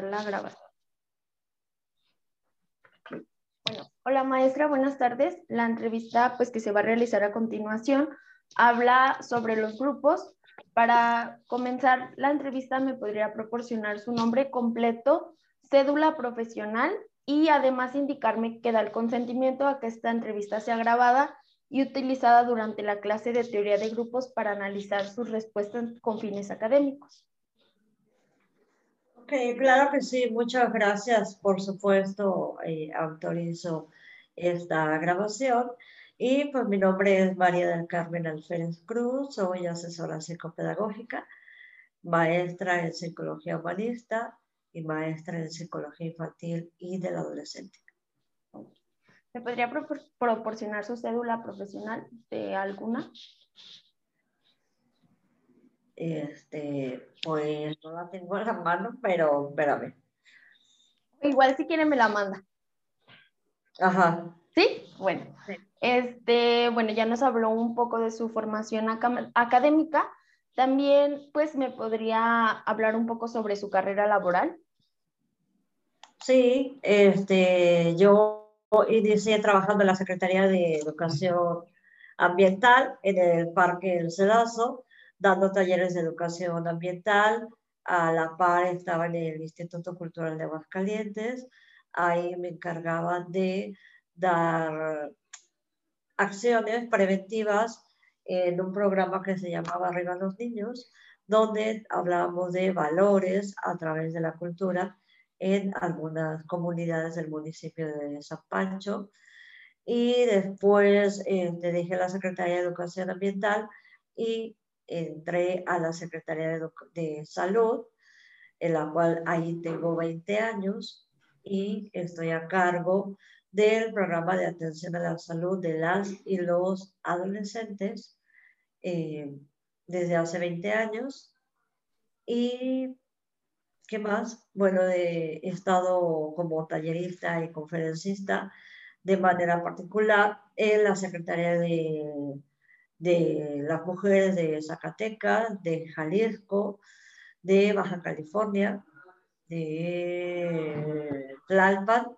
la grabación. Hola maestra, buenas tardes. La entrevista pues que se va a realizar a continuación habla sobre los grupos. Para comenzar la entrevista me podría proporcionar su nombre completo, cédula profesional y además indicarme que da el consentimiento a que esta entrevista sea grabada y utilizada durante la clase de teoría de grupos para analizar sus respuestas con fines académicos. Claro que sí, muchas gracias. Por supuesto, eh, autorizo esta grabación. Y pues mi nombre es María del Carmen Alférez Cruz, soy asesora psicopedagógica, maestra en psicología humanista y maestra en psicología infantil y del adolescente. ¿Me podría proporcionar su cédula profesional de alguna? Este, pues no la tengo en la mano, pero espérame. Igual si quiere me la manda. Ajá. ¿Sí? Bueno. Este, bueno, ya nos habló un poco de su formación académica. También, pues, me podría hablar un poco sobre su carrera laboral. Sí, este, yo inicié trabajando en la Secretaría de Educación Ambiental en el Parque El Cedazo, dando talleres de educación ambiental. A la par estaba en el Instituto Cultural de Aguascalientes. Ahí me encargaba de dar acciones preventivas en un programa que se llamaba Arriba los Niños, donde hablábamos de valores a través de la cultura en algunas comunidades del municipio de San Pancho. Y después eh, dejé la Secretaría de Educación Ambiental y entré a la Secretaría de, de Salud, en la cual ahí tengo 20 años y estoy a cargo del programa de atención a la salud de las y los adolescentes eh, desde hace 20 años. Y ¿Qué más? Bueno, he estado como tallerista y conferencista de manera particular en la Secretaría de, de las Mujeres de Zacatecas, de Jalisco, de Baja California, de Tlalpan.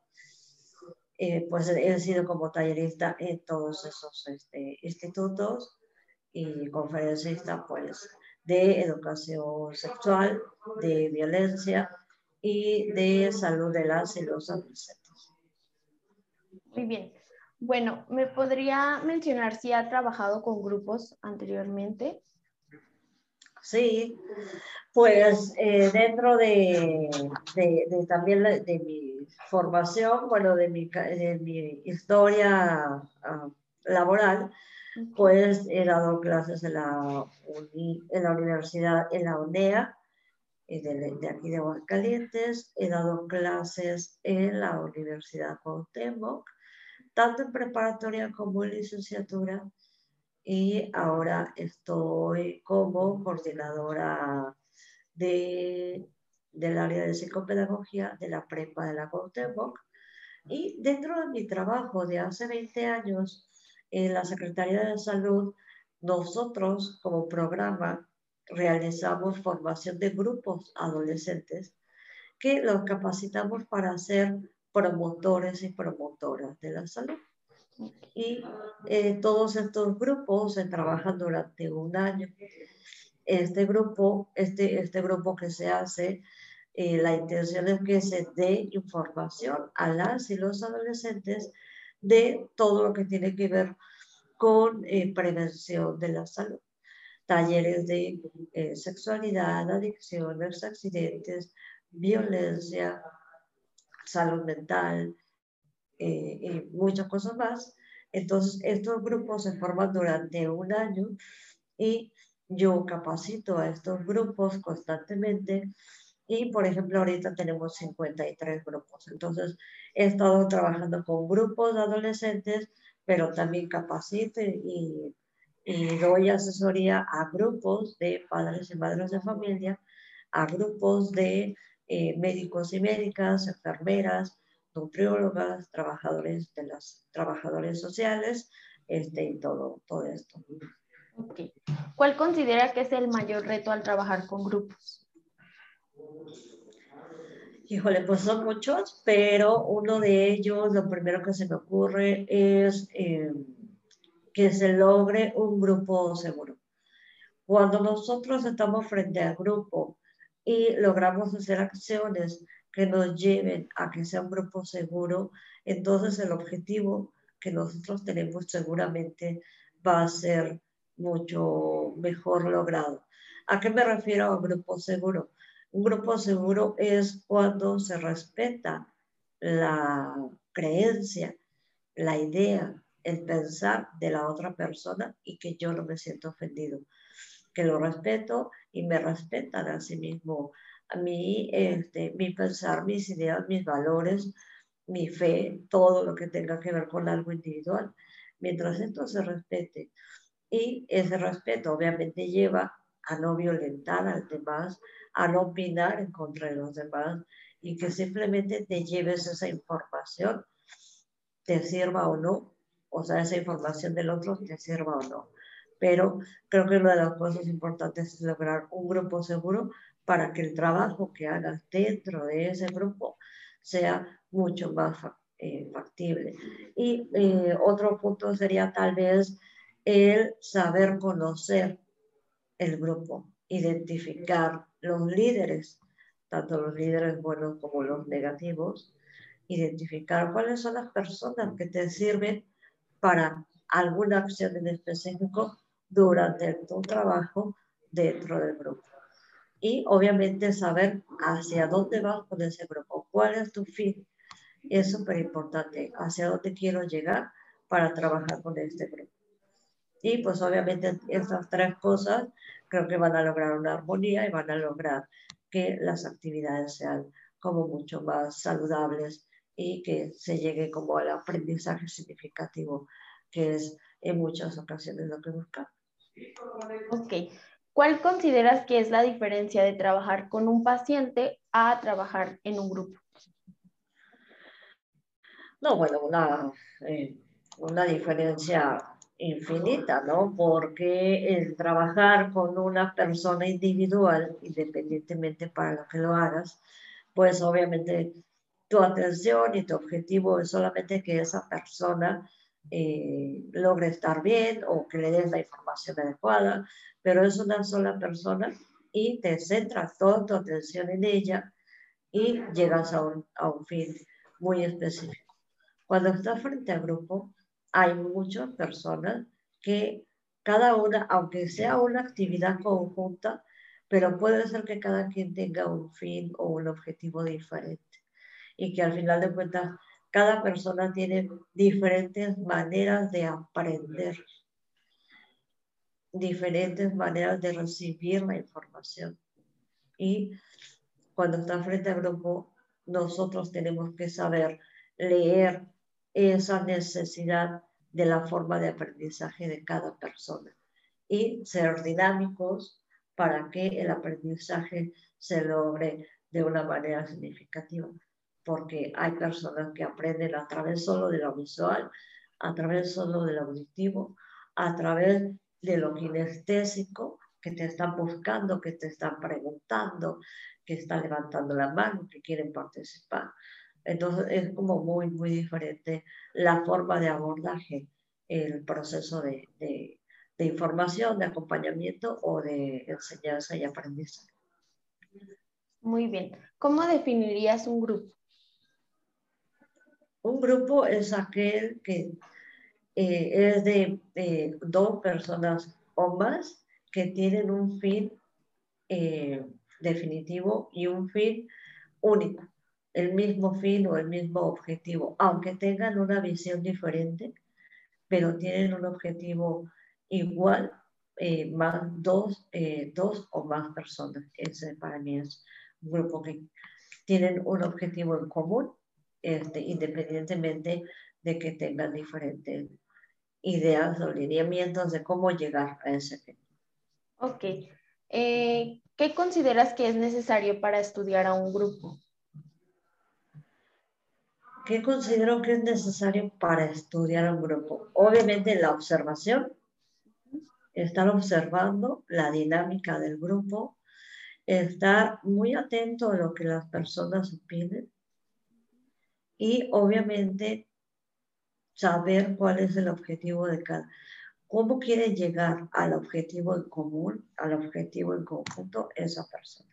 Eh, pues he sido como tallerista en todos esos este, institutos y conferencista pues de educación sexual, de violencia y de salud de las y adolescentes. Muy bien. Bueno, ¿me podría mencionar si ha trabajado con grupos anteriormente? Sí, pues eh, dentro de, de, también de mi formación, bueno, de mi, de mi historia uh, laboral, pues he dado clases en la, en la universidad, en la UNEA, eh, de, de, aquí de Aguascalientes, he dado clases en la Universidad Cuauhtémoc, tanto en preparatoria como en licenciatura, y ahora estoy como coordinadora de, del área de psicopedagogía de la prepa de la Cuauhtémoc, y dentro de mi trabajo de hace 20 años, en la Secretaría de Salud, nosotros como programa realizamos formación de grupos adolescentes que los capacitamos para ser promotores y promotoras de la salud. Y eh, todos estos grupos se trabajan durante un año. Este grupo, este, este grupo que se hace, eh, la intención es que se dé información a las y los adolescentes de todo lo que tiene que ver con eh, prevención de la salud. Talleres de eh, sexualidad, adicciones, accidentes, violencia, salud mental eh, y muchas cosas más. Entonces, estos grupos se forman durante un año y yo capacito a estos grupos constantemente y, por ejemplo, ahorita tenemos 53 grupos. Entonces, he estado trabajando con grupos de adolescentes, pero también capacito y, y doy asesoría a grupos de padres y madres de familia, a grupos de eh, médicos y médicas, enfermeras, nutriólogas, trabajadores de los trabajadores sociales, este, y todo, todo esto. Okay. ¿Cuál considera que es el mayor reto al trabajar con grupos? Híjole, pues son muchos, pero uno de ellos, lo primero que se me ocurre es eh, que se logre un grupo seguro. Cuando nosotros estamos frente al grupo y logramos hacer acciones que nos lleven a que sea un grupo seguro, entonces el objetivo que nosotros tenemos seguramente va a ser mucho mejor logrado. ¿A qué me refiero a grupo seguro? Un grupo seguro es cuando se respeta la creencia, la idea, el pensar de la otra persona y que yo no me siento ofendido, que lo respeto y me respetan a sí mismo, a mí, este, mi pensar, mis ideas, mis valores, mi fe, todo lo que tenga que ver con algo individual, mientras esto se respete. Y ese respeto obviamente lleva a no violentar a los demás, a no opinar en contra de los demás y que simplemente te lleves esa información, te sirva o no, o sea, esa información del otro te sirva o no. Pero creo que una de las cosas importantes es lograr un grupo seguro para que el trabajo que hagas dentro de ese grupo sea mucho más eh, factible. Y eh, otro punto sería tal vez el saber conocer el grupo, identificar los líderes, tanto los líderes buenos como los negativos, identificar cuáles son las personas que te sirven para alguna acción en específico durante tu trabajo dentro del grupo. Y obviamente saber hacia dónde vas con ese grupo, cuál es tu fin. Es súper importante, hacia dónde quiero llegar para trabajar con este grupo. Y pues obviamente estas tres cosas creo que van a lograr una armonía y van a lograr que las actividades sean como mucho más saludables y que se llegue como al aprendizaje significativo, que es en muchas ocasiones lo que buscamos. Ok. ¿Cuál consideras que es la diferencia de trabajar con un paciente a trabajar en un grupo? No, bueno, una, eh, una diferencia infinita, ¿no? Porque el trabajar con una persona individual, independientemente para lo que lo hagas, pues obviamente tu atención y tu objetivo es solamente que esa persona eh, logre estar bien o que le des la información adecuada, pero es una sola persona y te centras toda tu atención en ella y llegas a un, a un fin muy específico. Cuando estás frente al grupo, hay muchas personas que cada una, aunque sea una actividad conjunta, pero puede ser que cada quien tenga un fin o un objetivo diferente y que al final de cuentas cada persona tiene diferentes maneras de aprender, diferentes maneras de recibir la información. Y cuando está frente al grupo, nosotros tenemos que saber leer esa necesidad de la forma de aprendizaje de cada persona y ser dinámicos para que el aprendizaje se logre de una manera significativa, porque hay personas que aprenden a través solo de lo visual, a través solo de lo auditivo, a través de lo kinestésico, que te están buscando, que te están preguntando, que están levantando la mano, que quieren participar. Entonces es como muy, muy diferente la forma de abordaje, el proceso de, de, información, de acompañamiento o de enseñanza y aprendizaje. Muy bien. ¿Cómo definirías un grupo? Un grupo es aquel que eh, es de dos personas o más que tienen un fin eh, definitivo y un fin único el mismo fin o el mismo objetivo, aunque tengan una visión diferente, pero tienen un objetivo igual, eh, más dos, eh, dos o más personas. Ese para mí es un grupo que tienen un objetivo en común, este, independientemente de que tengan diferentes ideas o lineamientos de cómo llegar a ese fin. Ok. Eh, ¿Qué consideras que es necesario para estudiar a un grupo? ¿Qué considero que es necesario para estudiar un grupo? Obviamente la observación, estar observando la dinámica del grupo estar muy atento a lo que las personas opinen y obviamente saber cuál es el objetivo de cada, cómo quiere llegar al objetivo en común, al objetivo en conjunto esa persona.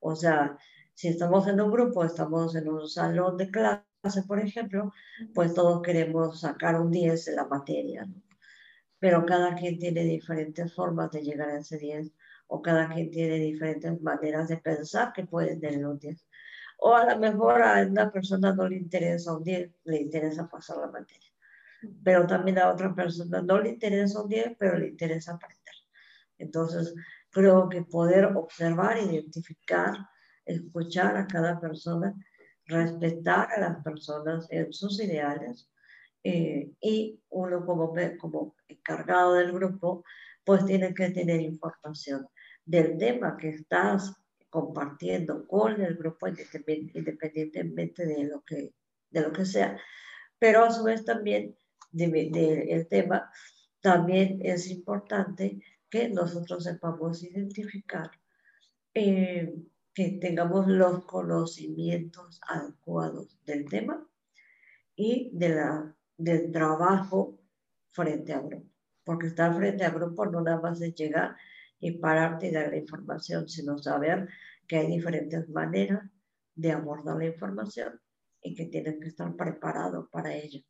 O sea, si estamos en un grupo, estamos en un salón de clase, por ejemplo, pues todos queremos sacar un 10 en la materia, pero cada quien tiene diferentes formas de llegar a ese 10 o cada quien tiene diferentes maneras de pensar que pueden tener un 10. O a lo mejor a una persona no le interesa un 10, le interesa pasar la materia. Pero también a otra persona no le interesa un 10, pero le interesa aprender. Entonces, creo que poder observar, identificar, escuchar a cada persona, respetar a las personas en sus ideales eh, y uno como, como encargado del grupo, pues tiene que tener información del tema que estás compartiendo con el grupo independientemente de lo que, de lo que sea. Pero a su vez también del tema, también es importante que nosotros sepamos identificar, eh, que tengamos los conocimientos adecuados del tema y de la, del trabajo frente a grupo. Porque estar frente a grupo no nada más es llegar y pararte y dar la información, sino saber que hay diferentes maneras de abordar la información y que tienen que estar preparados para ello.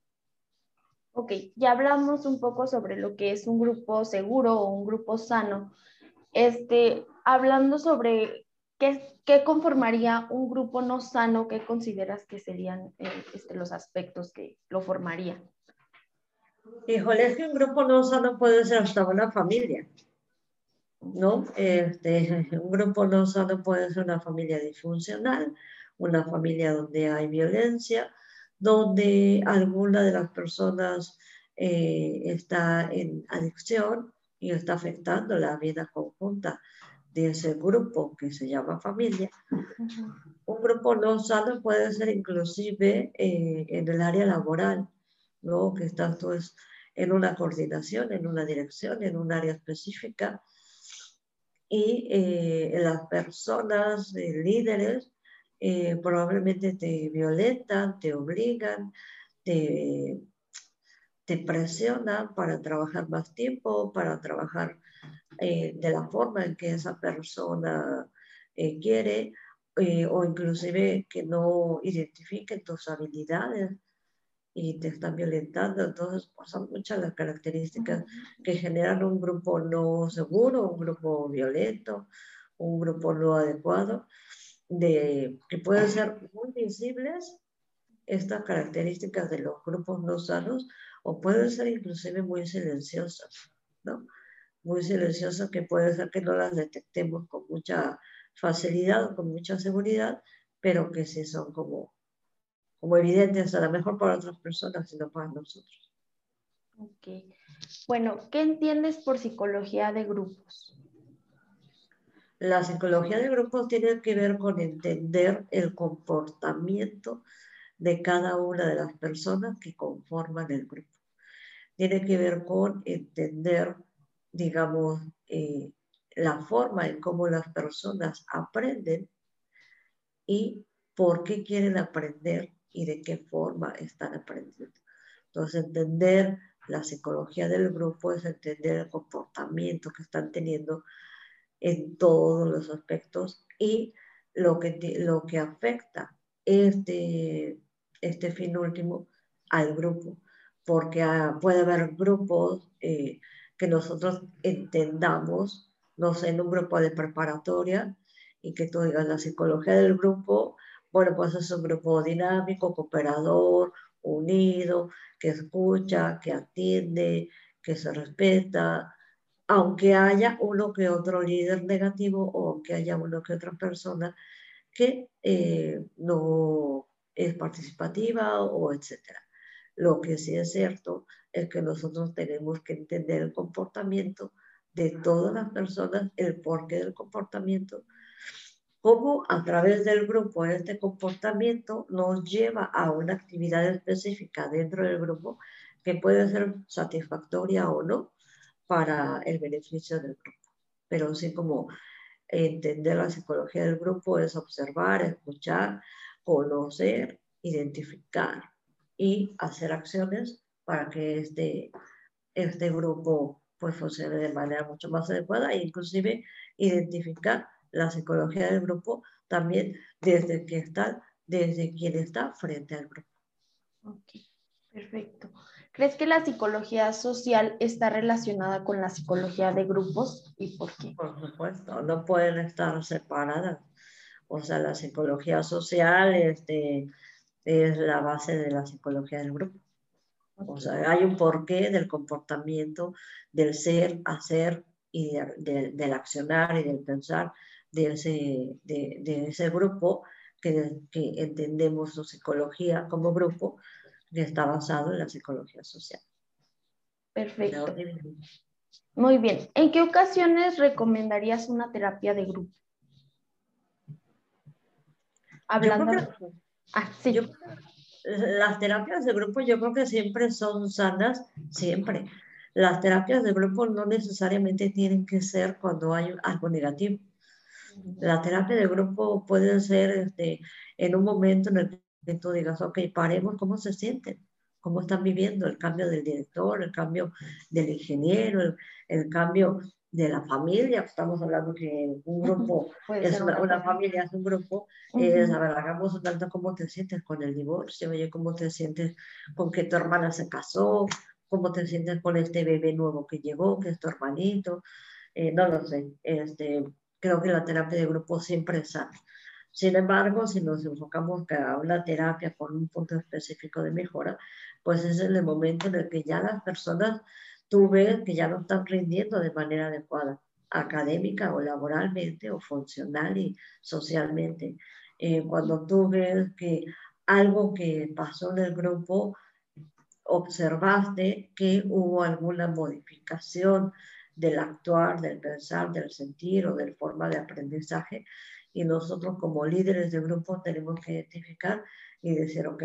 Ok, ya hablamos un poco sobre lo que es un grupo seguro o un grupo sano. Este, hablando sobre qué, qué conformaría un grupo no sano, ¿qué consideras que serían eh, este, los aspectos que lo formarían? Híjole, es que un grupo no sano puede ser hasta una familia. ¿No? Este, un grupo no sano puede ser una familia disfuncional, una familia donde hay violencia, donde alguna de las personas eh, está en adicción y está afectando la vida conjunta de ese grupo que se llama familia. Un grupo no sano puede ser inclusive eh, en el área laboral, ¿no? que está pues, en una coordinación, en una dirección, en un área específica, y eh, las personas, eh, líderes, eh, probablemente te violentan, te obligan, te, te presionan para trabajar más tiempo, para trabajar de la forma en que esa persona quiere, o inclusive que no identifiquen tus habilidades y te están violentando. Entonces, pues, son muchas las características que generan un grupo no seguro, un grupo violento, un grupo no adecuado, de, que pueden ser muy visibles estas características de los grupos no sanos o pueden ser inclusive muy silenciosas, ¿no? Muy silenciosas que puede ser que no las detectemos con mucha facilidad o con mucha seguridad, pero que sí son como como evidentes, a lo mejor para otras personas, sino para nosotros. Ok. Bueno, ¿qué entiendes por psicología de grupos? La psicología de grupos tiene que ver con entender el comportamiento de cada una de las personas que conforman el grupo. Tiene que ver con entender, digamos, eh, la forma en cómo las personas aprenden y por qué quieren aprender y de qué forma están aprendiendo. Entonces, entender la psicología del grupo es entender el comportamiento que están teniendo en todos los aspectos y lo que, lo que afecta este, este fin último al grupo, porque ah, puede haber grupos eh, que nosotros entendamos, no sé, en un grupo de preparatoria y que tú digas la psicología del grupo bueno, pues es un grupo dinámico, cooperador, unido, que escucha, que atiende, que se respeta, aunque haya uno que otro líder negativo o aunque haya uno que otra persona que eh, no es participativa o etcétera. Lo que sí es cierto es que nosotros tenemos que entender el comportamiento de todas las personas, el porqué del comportamiento, cómo a través del grupo este comportamiento nos lleva a una actividad específica dentro del grupo que puede ser satisfactoria o no para el beneficio del grupo. Pero sí como entender la psicología del grupo es observar, escuchar, conocer, identificar y hacer acciones para que este, este grupo pues funcione de manera mucho más adecuada e inclusive identificar la psicología del grupo también desde que está, desde quien está frente al grupo. Ok, perfecto. ¿Crees que la psicología social está relacionada con la psicología de grupos y por qué? Por supuesto, no pueden estar separadas. O sea, la psicología social este, es la base de la psicología del grupo. O sea, hay un porqué del comportamiento, del ser, hacer y del accionar y del pensar de ese, de, ese grupo que, que, entendemos su psicología como grupo, que está basado en la psicología social. Perfecto. Muy bien. ¿En qué ocasiones recomendarías una terapia de grupo? Hablando. ah, sí. las terapias de grupo yo creo que siempre son sanas, siempre. Las terapias de grupo no necesariamente tienen que ser cuando hay algo negativo. La terapia de grupo puede ser este, en un momento en el que tú digas, ok, paremos, ¿cómo se sienten? ¿Cómo están viviendo el cambio del director, el cambio del ingeniero, el, cambio de la familia? Estamos hablando que un grupo, es una, familia es un grupo, es, a ver, hagamos un tanto cómo te sientes con el divorcio, oye, cómo te sientes con que tu hermana se casó, cómo te sientes con este bebé nuevo que llegó, que es tu hermanito, eh, no lo sé, este, creo que la terapia de grupo siempre es sana. Sin embargo, si nos enfocamos a una terapia con un punto específico de mejora, pues es en el momento en el que ya las personas, tú ves que ya no están rindiendo de manera adecuada, académica o laboralmente o funcional y socialmente. Eh, cuando tú ves que algo que pasó en el grupo, observaste que hubo alguna modificación del actuar, del pensar, del sentir o del forma de aprendizaje. Y nosotros como líderes de grupo tenemos que identificar y decir, ok,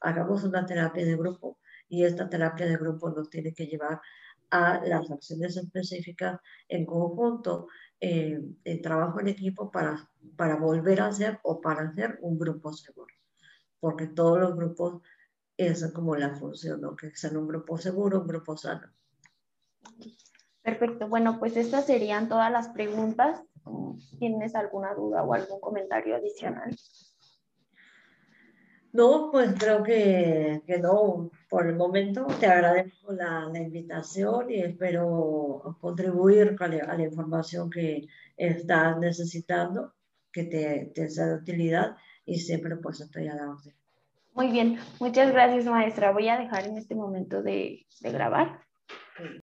hagamos una terapia de grupo y esta terapia de grupo nos tiene que llevar a las acciones específicas en conjunto, eh, en trabajo en equipo para, para volver a ser o para hacer un grupo seguro. Porque todos los grupos, es como la función, ¿no? que sean un grupo seguro, un grupo sano. Perfecto. Bueno, pues estas serían todas las preguntas. ¿Tienes alguna duda o algún comentario adicional? No, pues creo que, que no. Por el momento te agradezco la, la invitación y espero contribuir a la, a la, información que estás necesitando, que te, te sea de utilidad y siempre pues estoy a la orden. Muy bien, muchas gracias maestra. Voy a dejar en este momento de, de grabar.